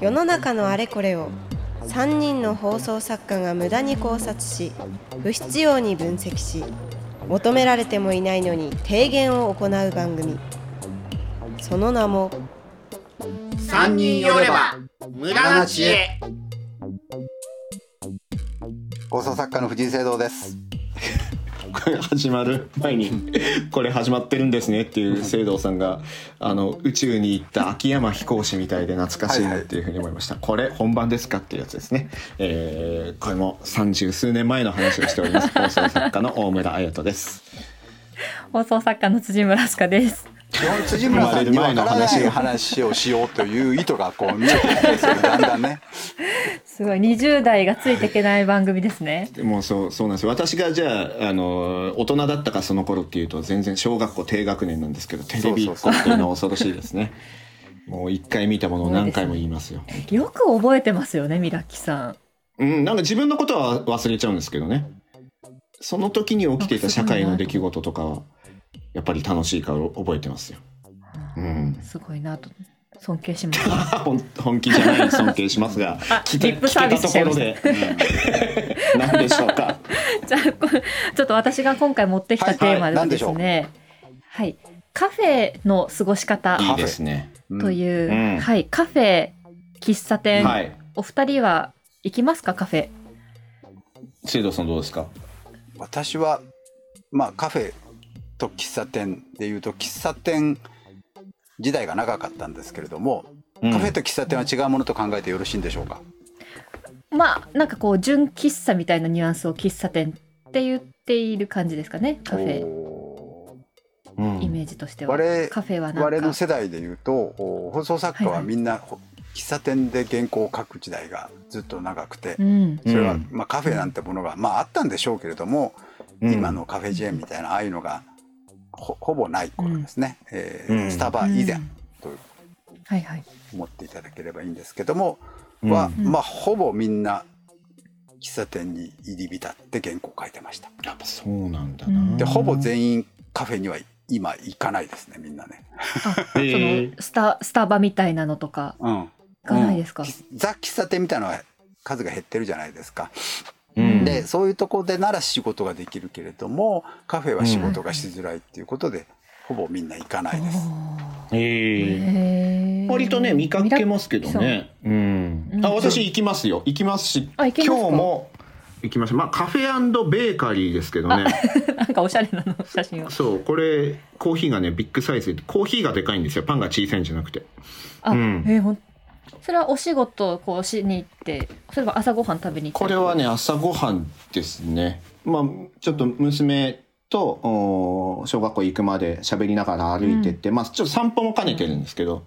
世の中のあれこれを3人の放送作家が無駄に考察し不必要に分析し求められてもいないのに提言を行う番組。その名も三人寄れば無駄な知恵。放送作家の藤井聖堂です始まる前にこれ始まってるんですねっていう聖堂さんがあの宇宙に行った秋山飛行士みたいで懐かしいなっていうふうに思いました、これ本番ですかっていうやつですね、えー、これも三十数年前の話をしております。放送作家の大村彩人です。放送作家の辻村明日香です基本辻村さんに分からない話。をしようという意図がこう見えてきてだんだんね。すごい20代がついていけない番組ですね。もうそうそうなんですよ。私がじゃああの大人だったかその頃っていうと全然小学校低学年なんですけどテレビっ子っていうのは恐ろしいですね。もう一回見たものを何回も言いますよ。よく覚えてますよねミラッキさん。うんなんか自分のことは忘れちゃうんですけどね。その時に起きていた社会の出来事とかはやっぱり楽しいから覚えてますよ。うん、すごいなと尊敬します。本本気じゃない尊敬しますが あ聞けリップサービスしちゃいま聞けたところで、うん、何でしょうか？じゃあちょっと私が今回持ってきたテーマではですねはい、カフェの過ごし方いいですね。という、うん。はい。カフェ喫茶店、はい。お二人は行きますか？カフェ。聖堂さんどうですか？私はまあカフェと喫茶店でいうと喫茶店時代が長かったんですけれども、うん。カフェと喫茶店は違うものと考えてよろしいんでしょうか？まあなんかこう純喫茶みたいなニュアンスを喫茶店って言っている感じですかねカフェ。おうん。イメージとしては、我カフェはなん我のか世代でいうとお放送作家はみんな、ほ喫茶店で原稿を書く時代がずっと長くて、うん。それは、うん。まあ、カフェなんてものが、まあ、あったんでしょうけれども、うん。今のカフェチェーンみたいなああいうのがほほぼない頃ですね、えーうん。スタバ以前うん。と思っていただければいいんですけども、うん。は、うん。まあ、ほぼみんな喫茶店に入り浸って原稿を書いてました。やっぱそうなんだうんな。でほぼ全員カフェには今行かないですねみんなね、そのスタスタバみたいなのとかうん、行かないですか、うん。ザ喫茶店みたいなのは数が減ってるじゃないですか、うんでそういうところでなら仕事ができるけれどもカフェは仕事がしづらいっていうことで、ほぼみんな行かないです。えー割とね見かけますけどね。うんう。んあ私行きますよ。行きますし、今日も行きました。まあカフェベーカリーですけどね。なんかおしゃれなの写真をそうこれコーヒーがねビッグサイズでコーヒーがでかいんですよ。パンが小さいんじゃなくて。あ、うんえーほんそれはお仕事こうしに行ってそれは朝ごはん食べに行ってこれはね朝ごはんですね。まあちょっと娘とお小学校行くまで喋りながら歩いてって、まあちょっと散歩も兼ねてるんですけど。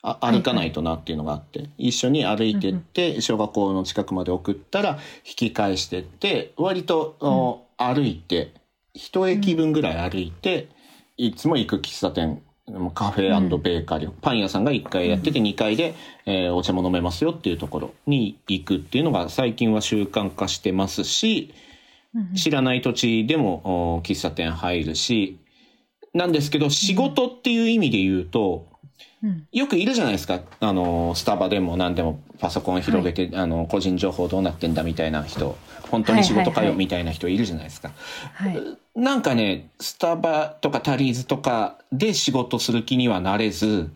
あ歩かないとなっていうのがあって、一緒に歩いてって小学校の近くまで送ったら引き返してって割と、お歩いて一駅分ぐらい歩いて、いつも行く喫茶店カフェベーカリー、パン屋さんが1階やってて2階で、えーお茶も飲めますよっていうところに行くっていうのが最近は習慣化してますしうん知らない土地でもお喫茶店入るしなんですけど仕事っていう意味で言うと、うん。よくいるじゃないですか。あのスタバでも何でもパソコン広げて、あの個人情報どうなってんだみたいな人本当に仕事かはいはいはい。よみたいな人いるじゃないですか。はい。なんかねスタバとかタリーズとかで仕事する気にはなれず、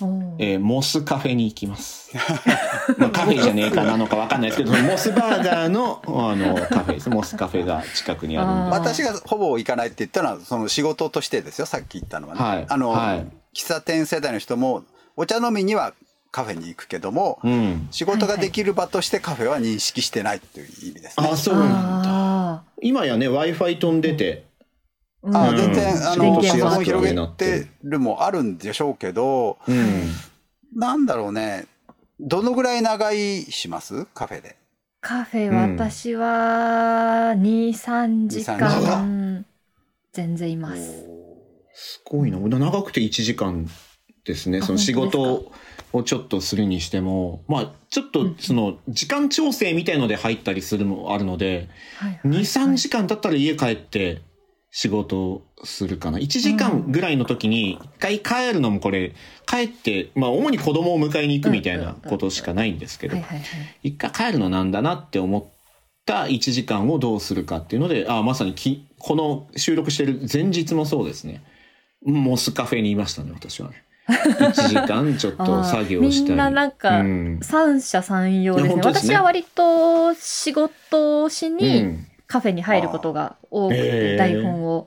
おーえーモスカフェに行きます。まあカフェじゃねえかなのかわかんないですけど モスバーガーのあのカフェです。モスカフェが近くにあるん私がほぼ行かないって言ったのはその仕事としてですよさっき言ったのはね、はい。あの、はい。喫茶店世代の人もお茶飲みにはカフェに行くけども、うん、仕事ができる場としてカフェは認識してないという意味ですね。あそうなんだ。あ今やね w i f i 飛んでて、ーうん。あ全然、うん。あのパソコンしやすくはね広げて。るもあるんでしょうけど、うん、なんだろうね。どのぐらい長居します？カフェで。カフェうん私は23時2-3時間全然います。すごいな。長くて1時間ですねあその仕事をちょっとするにしてもまあちょっとその時間調整みたいので入ったりするのもあるのではいはいはい23時間経ったら家帰って仕事をするかな。1時間ぐらいの時に、一回帰るのもこれ、帰って、まあ主に子供を迎えに行くみたいなことしかないんですけど。一回帰るのなんだなって思った1時間をどうするかっていうので、あまさにき、この収録してる前日もそうですね。モスカフェにいましたね、私はね。1時間ちょっと作業したり。みんななんかうん。三者三様ですね。私は割と仕事をしうにん。カフェに入ることが多くてー。台本を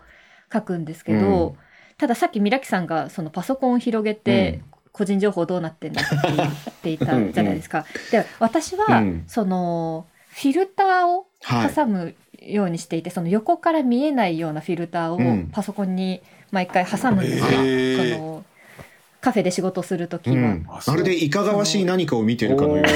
書くんですけど、うんたださっきミラキさんがそのパソコンを広げて、個人情報どうなってんだって言っていたじゃないですか。で私は、うん。そのフィルターをはい。挟むようにしていて、その横から見えないようなフィルターうん。をパソコンに毎回挟むんですよ。へー。そのカフェで仕事するときは。うん、まるでいかがわしい何かを見てるかのような。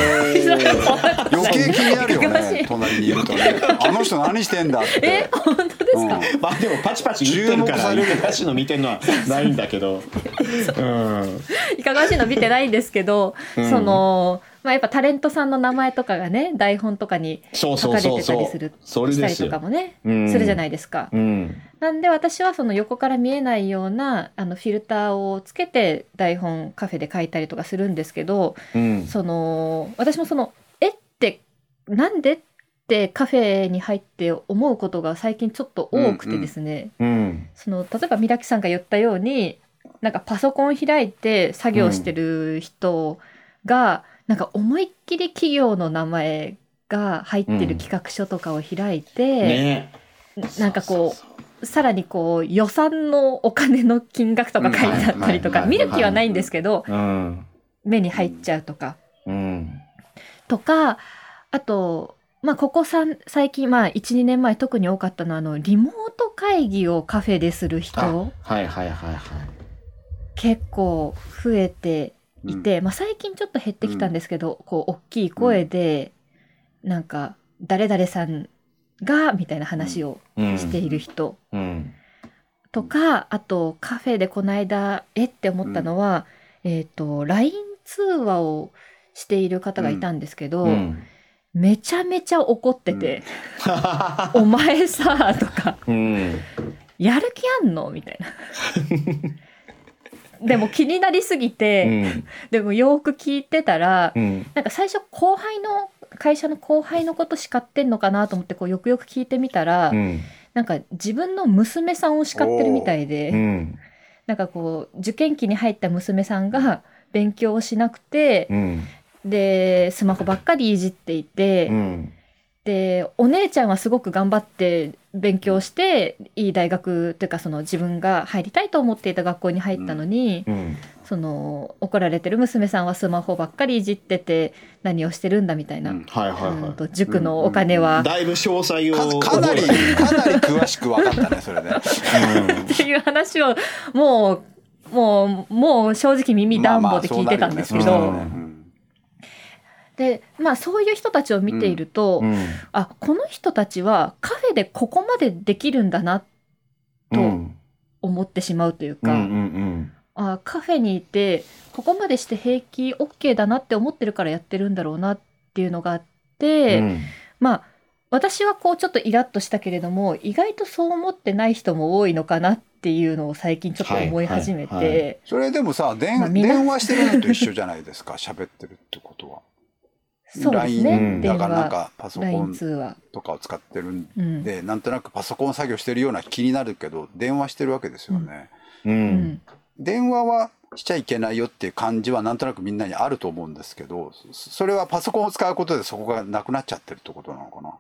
余計気になるよね 隣にいるとねあの人何してんだってえ本当ですか、うんまあでもパチパチ言ってるから、注目されるいかがわしいの見てるのはないんだけど。うん。いかがわしいの見てないんですけど、うんその、まあ、やっぱタレントさんの名前とかがね台本とかにそう書かれてたそうそうそう。りするそれしたりと。かもねうんするじゃないですか。うん。なんで私はその横から見えないようなあのフィルターをつけて台本カフェで書いたりとかするんですけどうん。その私もその「えっ?」てなんでってカフェに入って思うことが最近ちょっと多くてですね、うん。その例えばミラキさんが言ったようになんかパソコン開いて作業してる人が、なんか思いっきり企業の名前が入ってる企画書とかを開いて、ねなんかこうさらにこう予算のお金の金額とか書いてあったりとか、うん見る気はないんですけど、うん。目に入っちゃうとか。うん。とかあと、まあ、ここさん最近、まあ、12年前特に多かったのはあのリモート会議をカフェでする人はいはいはいはい。結構増えていて、まあ、最近ちょっと減ってきたんですけど、こう大きい声で、なんか「誰々さんが」みたいな話をうん。している人うん。とか、あとカフェでこの間えって思ったのは、えっ、と LINE 通話をしている方がいたんですけど、うん。めちゃめちゃ怒ってて「お前さ」とかうん。「やる気あんの?」みたいな。でも気になりすぎて、でもよく聞いてたら、うん。なんか最初後輩の会社の後輩のこと叱ってんのかなと思ってこうよくよく聞いてみたら、うん。なんか自分の娘さんを叱ってるみたいで、うん。なんかこう受験期に入った娘さんが勉強をしなくて、うん。でスマホばっかりいじっていて、うん。でお姉ちゃんはすごく頑張って勉強していい大学というかその自分が入りたいと思っていた学校に入ったのに、うん。その怒られてる娘さんはスマホばっかりいじってて何をしてるんだみたいな、うん。はと塾のお金は、い。だいぶ詳細を。かかなりかなり詳しく分かったねそれで っていう話をもうもうもう正直耳暖房で聞いてたんですけど、まあまあでまあそういう人たちを見ていると、うん。あこの人たちはカフェでここまでできるんだなとうん。思ってしまうというか、うんうんあカフェにいてここまでして平気 OK だなって思ってるからやってるんだろうなっていうのがあって、うん。まあ私はこうちょっとイラッとしたけれども意外とそう思ってない人も多いのかなっていうのを最近ちょっと思い始めて、はいはいはいそれでもさ電,、まあ電話してるのと一緒じゃないですか喋ってるってことは。そうですね、LINE 電だからなん話かパソコン通話、とかを使ってるんうんで、なんとなくパソコン作業してるような気になるけど電話してるわけですよね。う。うんん、電話はしちゃいけないよっていう感じはなんとなくみんなにあると思うんですけどそそれはパソコンを使うことでそこがなくなっちゃってるってことなのかな？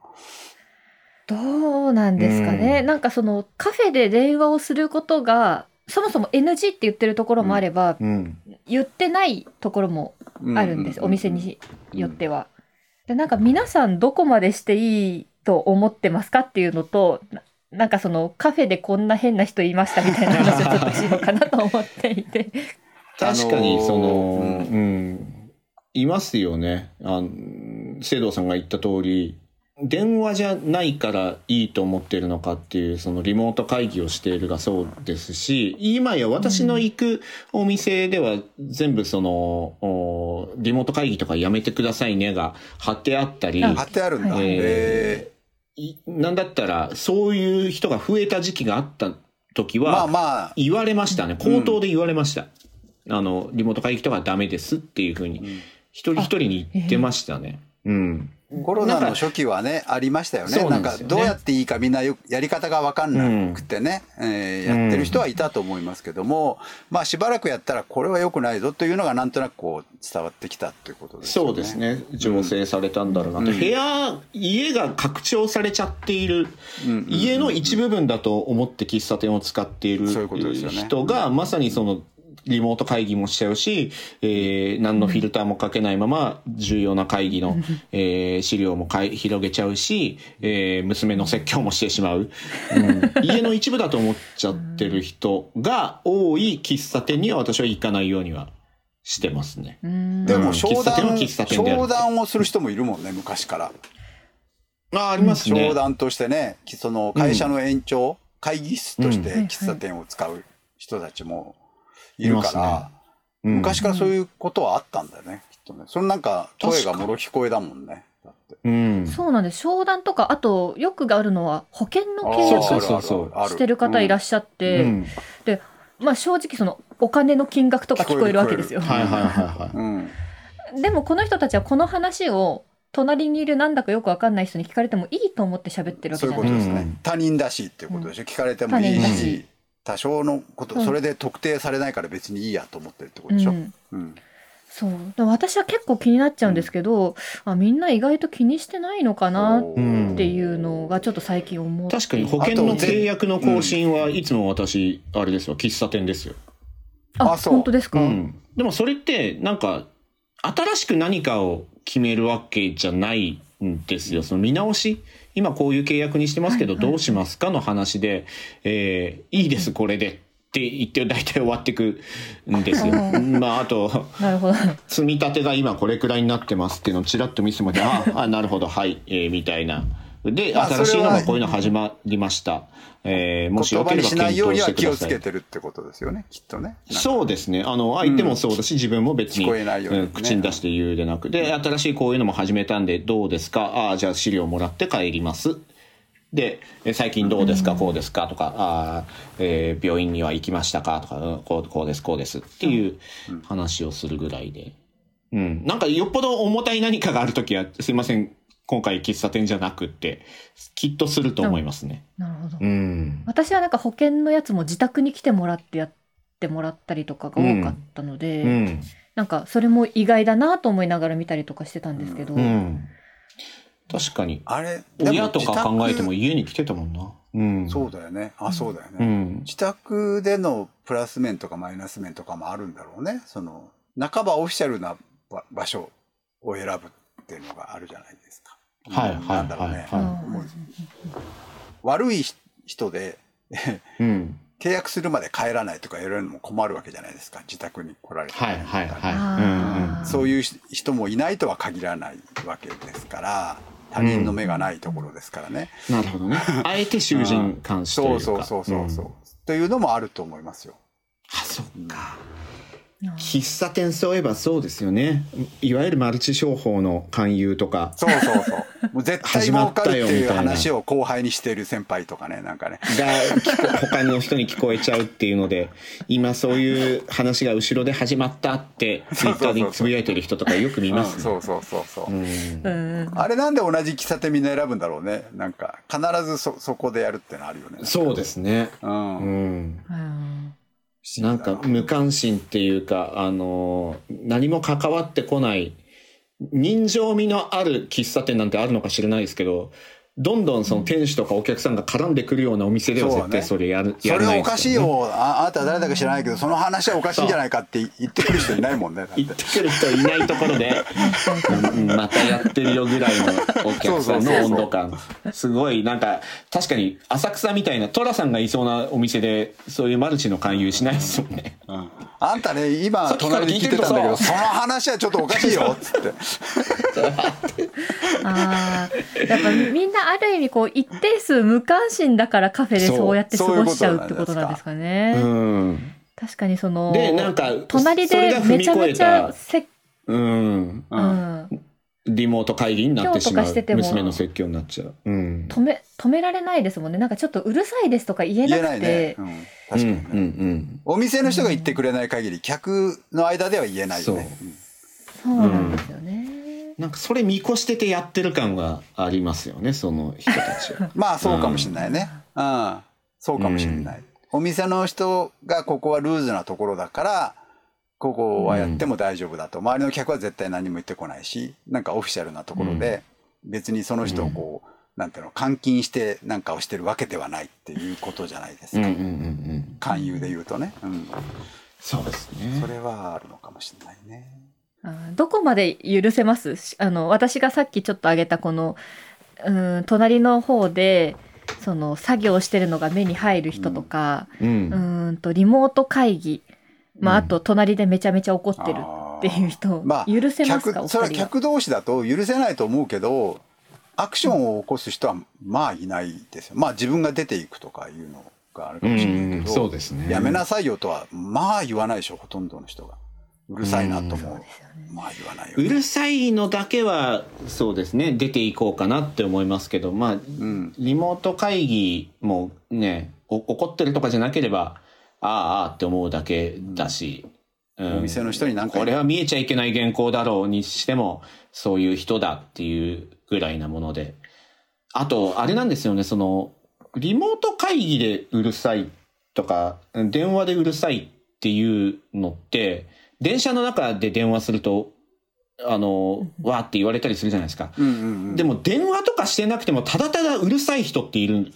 どうなんですかね、うんなんかそのカフェで電話をすることがそもそも NG って言ってるところもあれば、うん。言ってないところもあるんです、お店によっては。でなんか皆さんどこまでしていいと思ってますかっていうのとななんかそのカフェでこんな変な人いましたみたいな話をちょっとしようかなと思っていて。確かに、その、あのーうん。いますよね。あの、聖堂さんが言った通り、電話じゃないからいいと思ってるのかっていう、そのリモート会議をしているがそうですし、今や私の行くお店では全部その、おリモート会議とかやめてくださいねが貼ってあったり、あ貼ってあるんだ。はいへいなんだったら、そういう人が増えた時期があった時は、まあまあ、言われましたね。口頭で言われました。あの、リモート会議とかダメですっていうふうに、一人一人に言ってましたね。うん。コロナの初期はね、ありましたよね。なんんですよねどうやっていいかみんなよやり方が分かんなくてね、えーやってる人はいたと思いますけども、まあしばらくやったらこれは良くないぞというのがなんとなくこう伝わってきたということですよね。そうですね。醸成されたんだろうなと。うん部屋、家が拡張されちゃっている、うんうんうん家の一部分だと思って喫茶店を使っている人が、まさにその、リモート会議もしちゃうし、えー何のフィルターもかけないまま重要な会議の、えー資料もかい広げちゃうし、えー娘の説教もしてしまう、うん。家の一部だと思っちゃってる人が多い喫茶店には私は行かないようにはしてますね。うん。でもうん商談、喫茶店は喫茶店である。商談をする人もいるもんね、昔から。あ、ありますね。商談としてね、その会社の延長、会議室としてうん。喫茶店を使う人たちもいるかいますねら、うん昔からそういうことはあったんだよね、きっとね。そのなんか声がもろ聞こえだもんね。だってうん。そうなんです商談とかあとよくあるのは保険の契約そうそうそうあるあるしてる方いらっしゃって、うんまあ正直そのお金の金額とか聞こえるわけですよ。はいはいはいはい。うん。でもこの人たちはこの話を隣にいるなんだかよくわかんない人に聞かれてもいいと思って喋ってるわけそういうじゃないですか。ことですね。うん他人だしっていうことでしょ。聞かれてもいいし、多少のこと、うん。それで特定されないから別にいいやと思ってるってことでしょ？うん。うん。そう。私は結構気になっちゃうんですけど、あみんな意外と気にしてないのかなっうんていうのがちょっと最近思って確かに保険の契約の更新はいつも私、あれですよ、喫茶店ですよ。ああそう。本当ですか、うん。でもそれって、なんか、新しく何かを決めるわけじゃないんですよ。その見直し。今こういう契約にしてますけど、どうしますかの話で、えーいいです、これで。って言って大体終わってくんですよ。うまあ、あと、なるほど。積み立てが今これくらいになってますっていうのをちらっと見せてもらって、あ、あなるほど、はい、えーみたいな。で、まあ新しいのがこういうの始まりました。えーもしよければ検討してください。をつけてるってことですよね、きっとね。そうですね。あの、相手もそうだし、自分も別に、ねん口に出して言うでなく。で、新しいこういうのも始めたんで、どうですか？ああ、じゃあ資料もらって帰ります。で、え最近どうですか、こうですか？とか、あーえー病院には行きましたか？とか、うんこうこうです、こうですっていう話をするぐらいで。うん。なんかよっぽど重たい何かがあるときは、すいません、今回喫茶店じゃなくって、きっとすると思いますね。なるほど。うん。私はなんか保険のやつも自宅に来てもらってやってもらったりとかが多かったので、うん。なんかそれも意外だなと思いながら見たりとかしてたんですけど、うん。確かに。あれ、でも親とか考えても自家に来てたもんな。うん。宅そうだよね。あ、そうだよね。うん。自宅でのプラス面とかマイナス面とかもあるんだろうね。その、半ばオフィシャルな場場所を選ぶっていうのがあるじゃないですか。はいうんはいなんだろうね。悪い人でうん。契約するまで帰らないとか言われるのも困るわけじゃないですか。自宅に来られて。はいはいはい。そういう人もいないとは限らないわけですから、他人の目がないところですからね。うんうん。なるほどね。あえて囚人監視というか。そうそうそうそうそう、んというのもあると思いますよ。あ、そっか。うん喫茶店そういえばそうですよね。いわゆるマルチ商法の勧誘とかそうそうそう。もう絶対始まった儲かるっていうよみたいな話を後輩にしている先輩とかね、なんかね。が 他の人に聞こえちゃうっていうので、今そういう話が後ろで始まったって、ツイッターでつぶやいてる人とかよく見ますね。うんそうそうそうそう。うんうんあれなんで同じ喫茶店みんな選ぶんだろうね。なんか、必ずそ、そこでやるってのあるよね。そうですね。うん。うん。なんか無関心っていうか、あの何も関わってこない、人情味のある喫茶店なんてあるのか知らないですけど、どんどんその店主とかお客さんが絡んでくるようなお店では絶対それやる、そやらないれおかしいよ。ああなたは誰だか知らないけど、その話はおかしいんじゃないかって言ってくる人いないもんね。だって行ってくる人いないところで、うんまたやってるよぐらいのお客さんの温度感。すごい、なんか、確かに浅草みたいな、寅さんがいそうなお店で、そういうマルチの勧誘しないですよね。うんあんたね、今さっきから隣で聞いてたんだけど、その話はちょっとおかしいよ、つって。あーやっぱみんなある意味こう一定数無関心だからカフェでそうやって過ごしちゃうってことなんですかね。うん。確かにそので、なんか、隣でめちゃめちゃせ、うん。うん、リモート会議になってしまう今日とかしてても娘の説教になっちゃう。うん。止め止められないですもんねなんかちょっとうるさいですとか言えな言えないくて、ね。うん、確かにね、うんうんうん。お店の人が言ってくれない限り、客の間では言えないよね。そうなんですよね、なんかそれ見越しててやってる感がありますよね、その人たちは。まあそうかもしれないね。うん。そうかもしれない。お店の人がここはルーズなところだから、ここはやっても大丈夫だと。周りの客は絶対何も言ってこないし、なんかオフィシャルなところで、別にその人をこう、なんていうの、監禁してなんかをしてるわけではないっていうことじゃないですか。うんうんうんうん。勧誘で言うとね。うん。そうですね。それはあるのかもしれないね。どこまで許せます？しあの私がさっきちょっと挙げたこのうん隣の方でその作業してるのが目に入る人とか、う。うん。ーんとリモート会議、まあ、うん。あと隣でめちゃめちゃ怒ってるっていう人、まあ、許せますか？それは。客同士だと許せないと思うけどアクションを起こす人はまあいないですよ。まあ自分が出ていくとかいうのがあるかもしれないけうんど、そうですね。やめなさいよとはまあ言わないでしょほとんどの人がうるさいなとも、まあ言わないよ、ね、うるさいのだけは、そうですね、出ていこうかなって思いますけど、まあ、ん。リモート会議もね、お怒ってるとかじゃなければ、ああ、ああって思うだけだし、うん。お店の人に何かこれは見えちゃいけない原稿だろうにしても、そういう人だっていうぐらいなもので。あと、あれなんですよね、その、リモート会議でうるさいとか、電話でうるさいっていうのって、電車の中で電話すると、あの、わーって言われたりするじゃないですか。うんうんうんでも電話とかしてなくても、ただただうるさい人っているんで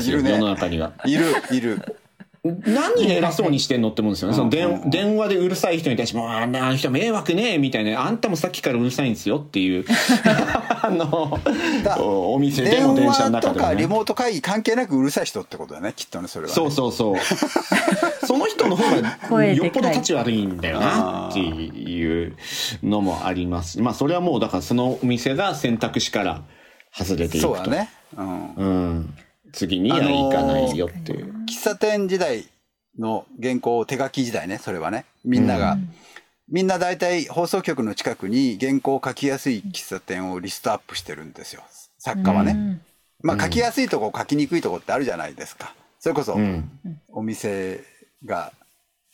すよ、ね世の中には。いるいる何偉そうにしてんのって思うんですよね。その電電話でうるさい人に対して、もうあんな人迷惑ねみたいな、あんたもさっきからうるさいんですよっていう、あのだ、お店で電も電車の話と中でも、ね。かリモート会議関係なくうるさい人ってことだねきっとねそれはね、そうそうそう。その人の方がよっぽど立ち悪いんだよなっていうのもあります。まあそれはもうだからそのお店が選択肢から外れていくと。そうだねうんうん。次には行かないよっていう。喫茶店時代の原稿手書き時代ねそれはね。みんなが、みんな大体放送局の近くに原稿を書きやすい喫茶店をリストアップしてるんですよ。作家はね、うん。まあ書きやすいとこ書きにくいとこってあるじゃないですか。それこそうん。お店が、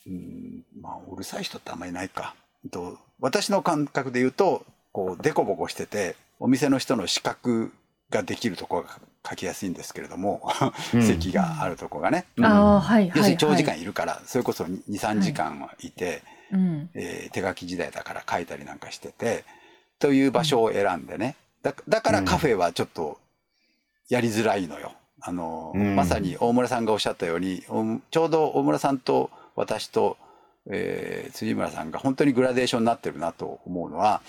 うんまあうるさい人ってあんまりいないか。と私の感覚で言うとこうデコボコしててお店の人の視覚ができるところが書きやすいんですけれども、うん。席があるとこがね、ああはいはい、要するに長時間はいいるから、それこそ23時間はいて、うん。えー手書き時代だから書いたりなんかしててという場所を選んでね。だだからカフェはちょっとやりづらいのよ。あのうん。まさに大村さんがおっしゃったようにおちょうど大村さんと私と、えー辻村さんが本当にグラデーションになってるなと思うのは、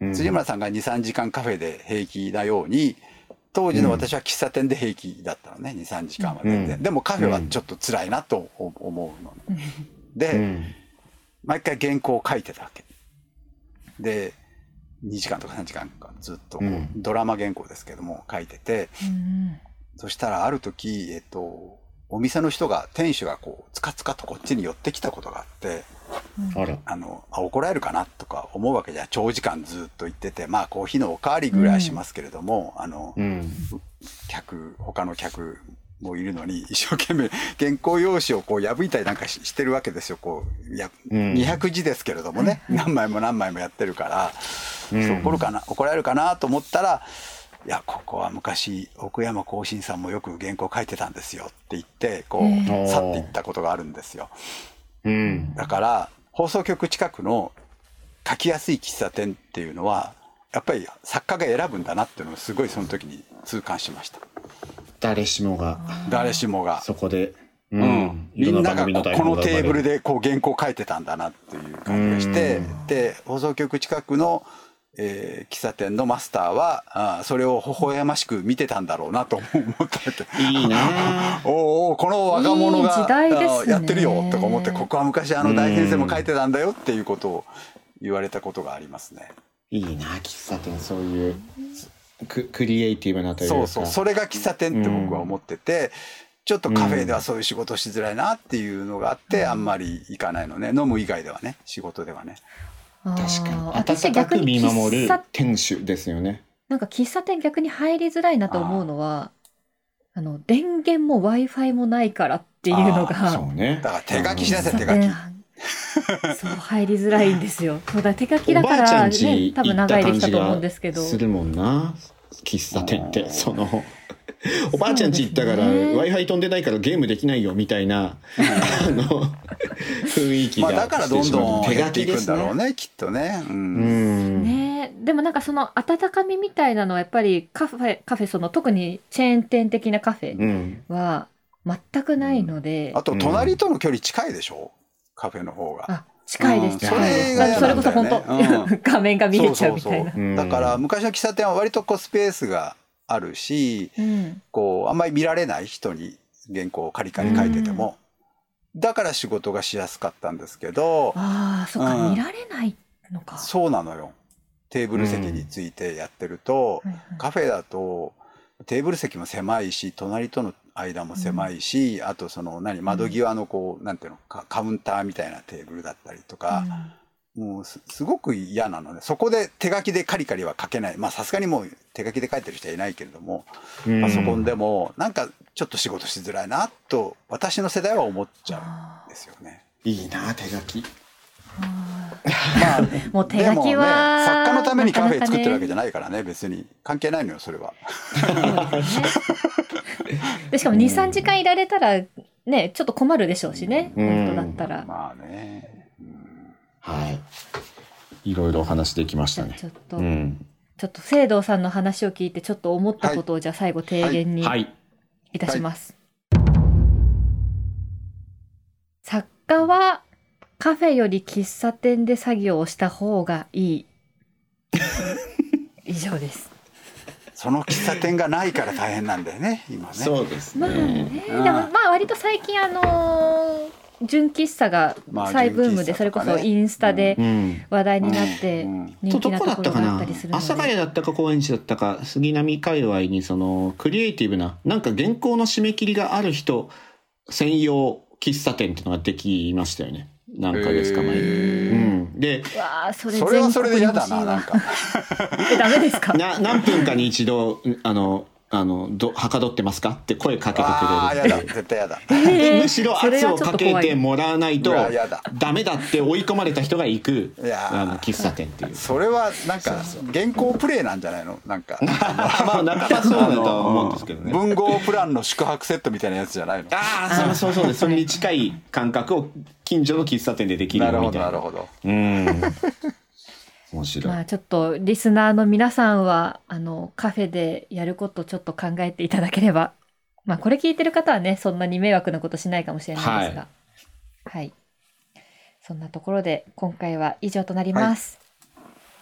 うん。辻村さんが23時間カフェで平気なように当時の私は喫茶店で平気だったのね23時間は全然、うん。でもカフェはちょっと辛いなと思うの、で、うん。毎回原稿を書いてたわけ。で、2時間とか3時間かずっとドラマ原稿ですけども書いてて、うん。そしたらある時、えっと、お店の人が、店主がこう、つかつかとこっちに寄ってきたことがあって、あの、あ、怒られるかなとか思うわけじゃ、長時間ずっと行ってて、まあコーヒーのおかわりぐらいはしますけれども、あの、うん。客、他の客もいるのに、一生懸命原稿用紙をこう破いたりなんかししてるわけですよ。こう、や、うん。200字ですけれどもね、何枚も何枚もやってるから、うん。怒るかな、怒られるかなと思ったら、いや、ここは昔、奥山更新さんもよく原稿書いてたんですよって言って、こう、去っていったことがあるんですよ。うん。だから、放送局近くの書きやすい喫茶店っていうのは、やっぱり作家が選ぶんだなっていうのをすごいその時に痛感しました。誰しもが、誰しもが。そこで、ううん、みんながここのテーブルで。でこう原稿書いてたんだなっていう感じがしてうんで放送局近くの、えー喫茶店のマスターはあーそれを微笑ましく見てたんだろうなと思ったわけいいな おうおうこの若者がいいねやってるよとか思ってここは昔あの大先生も書いてたんだよっていうことを言われたことがありますね。いいな喫茶店、そういう、ククリエイティブなというか。そうそうそれが喫茶店って僕は思ってて、ちょっとカフェではそういう仕事しづらいなっていうのがあって、あんまり行かないのね飲む以外ではね仕事ではね。確かに。温かく逆に見守る喫茶店主ですよね。なんか喫茶店逆に入りづらいなと思うのはあの電源も w i f i もないからっていうのがそうね。だから手書きしなさい喫手書き。そう入りづらいんですよ。そうだ手書きだかおばあちゃらね多分長い歴だと思うんですけど。するもんな喫茶店ってうんその おばあちゃんち行ったから w i f i 飛んでないからゲームできないよみたいなあの雰囲気が。まあだからどんどん手書減っていくんきですねだろうね。きっとね。ううん。んね。でもなんかその温かみみたいなのはやっぱりカフェカフェその特にチェーン店的なカフェうん。は全くないので、あと隣との距離近いでしょ？カフェの方が。あ近いです、それが嫌それこそ本当、画面が見えちゃうみたいな。だから昔の喫茶店は割とこうスペースがあるしうん。こうあんまり見られない人に原稿をカリカリ書いてても、だから仕事がしやすかったんですけどああそっか、うん。見られないのか。そうなのよ。テーブル席についてやってると、カフェだとテーブル席も狭いし隣との間も狭いし、あとその何窓際のこうなんていうのかカウンターみたいなテーブルだったりとか、もうすすごく嫌なのね。そこで手書きでカリカリは書けない。まあさすがにもう手書きで書いてる人はいないけれども、パソコンでもなんかちょっと仕事しづらいなと私の世代は思っちゃあうんですよね。いいな手書き。あまあー もう手書きは、ね作家のためにカフェ作ってるわけじじゃないからね別に。関係ないのよそれは。ゃ でしかも23時間いられたらねちょっと困るでしょうしね、うん。本当だったら、まあね、うん。はい。いろいろお話できましたね。あちょっと、うん。ちょっと聖堂さんの話を聞いてちょっと思ったことをじゃあ最後提言にはい。いたします。作家はカフェより喫茶店で作業をした方がいい。以上です。その喫茶店がないから大変なんだよね 今ね。そうですまあね。ね、うん。でもまあ割と最近あのー純喫茶がまあ再ブームでそれこそインスタでうん。話題になってうん。人気なところがあどこだったりするの阿佐ヶ谷で。だったか高円寺だったか杉並界隈にそのクリエイティブななんか原稿の締め切りがある人専用喫茶店っていうのができましたよね何ヶ月か前に。へうーん、でそれはそれで嫌だななんか。えダメですか？な何分かに一度あのあのどはかどってますかって声かけてくれる絶対嫌だ。え ーむしろ圧をかけてもらわないうと。ダメだって追い込まれた人が行くあの喫茶店っていう。それはなんか原稿プレイなんじゃないの？なんか。まあ半ばそうだとは思うんですけどね。文豪プランの宿泊セットみたいなやつじゃないの？ああそうそうそうですそれに近い感覚を近所の喫茶店でできるみたいなどなるほど。うん面白い、まあちょっとリスナーの皆さんはあのカフェでやることちょっと考えていただければ まあこれ聞いてる方はねそんなに迷惑なことしないかもしれないですが。はい、そんなところで今回は以上となります、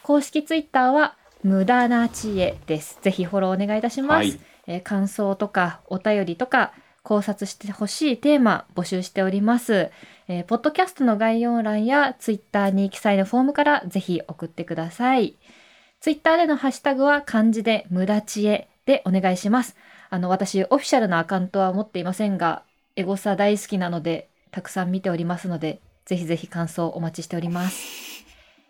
公式ツイッターは無駄な知恵です。ぜひフォローお願いいたします、はい。えー感想とかお便りとか考察してほしいテーマ募集しておりますえーポッドキャストの概要欄やツイッターに記載のフォームからぜひ送ってください。ツイッターでのハッシュタグは漢字で無駄知恵でお願いします。あの、私、オフィシャルなアカウントは持っていませんが、エゴサ大好きなので、たくさん見ておりますので、ぜひぜひ感想お待ちしております。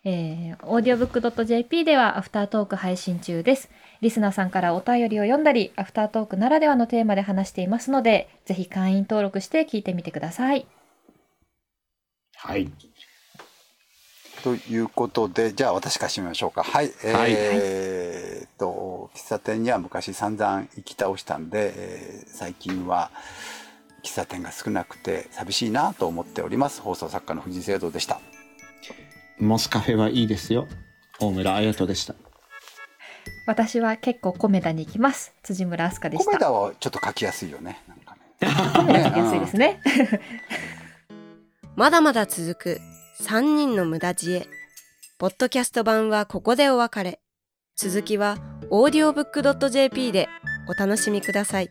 えー、audiobook.jp ではアフタートーク配信中です。リスナーさんからお便りを読んだり、アフタートークならではのテーマで話していますので、ぜひ会員登録して聞いてみてください。はい。ということでじゃあ私から締めましょうか。はい、えーっと喫茶店には昔散々行き倒したんで、えー最近は喫茶店が少なくて寂しいなと思っております。放送作家の藤井聖堂でした。モスカフェはいいですよ。大村彩人でした。私は結構コメダに行きます。辻村飛鳥でした。コメダはちょっと書きやすいよね。なんかね。コメダ書きやすいですね。まだまだ続く3人の無駄知恵。ポッドキャスト版はここでお別れ。続きは audiobook.jp でお楽しみください。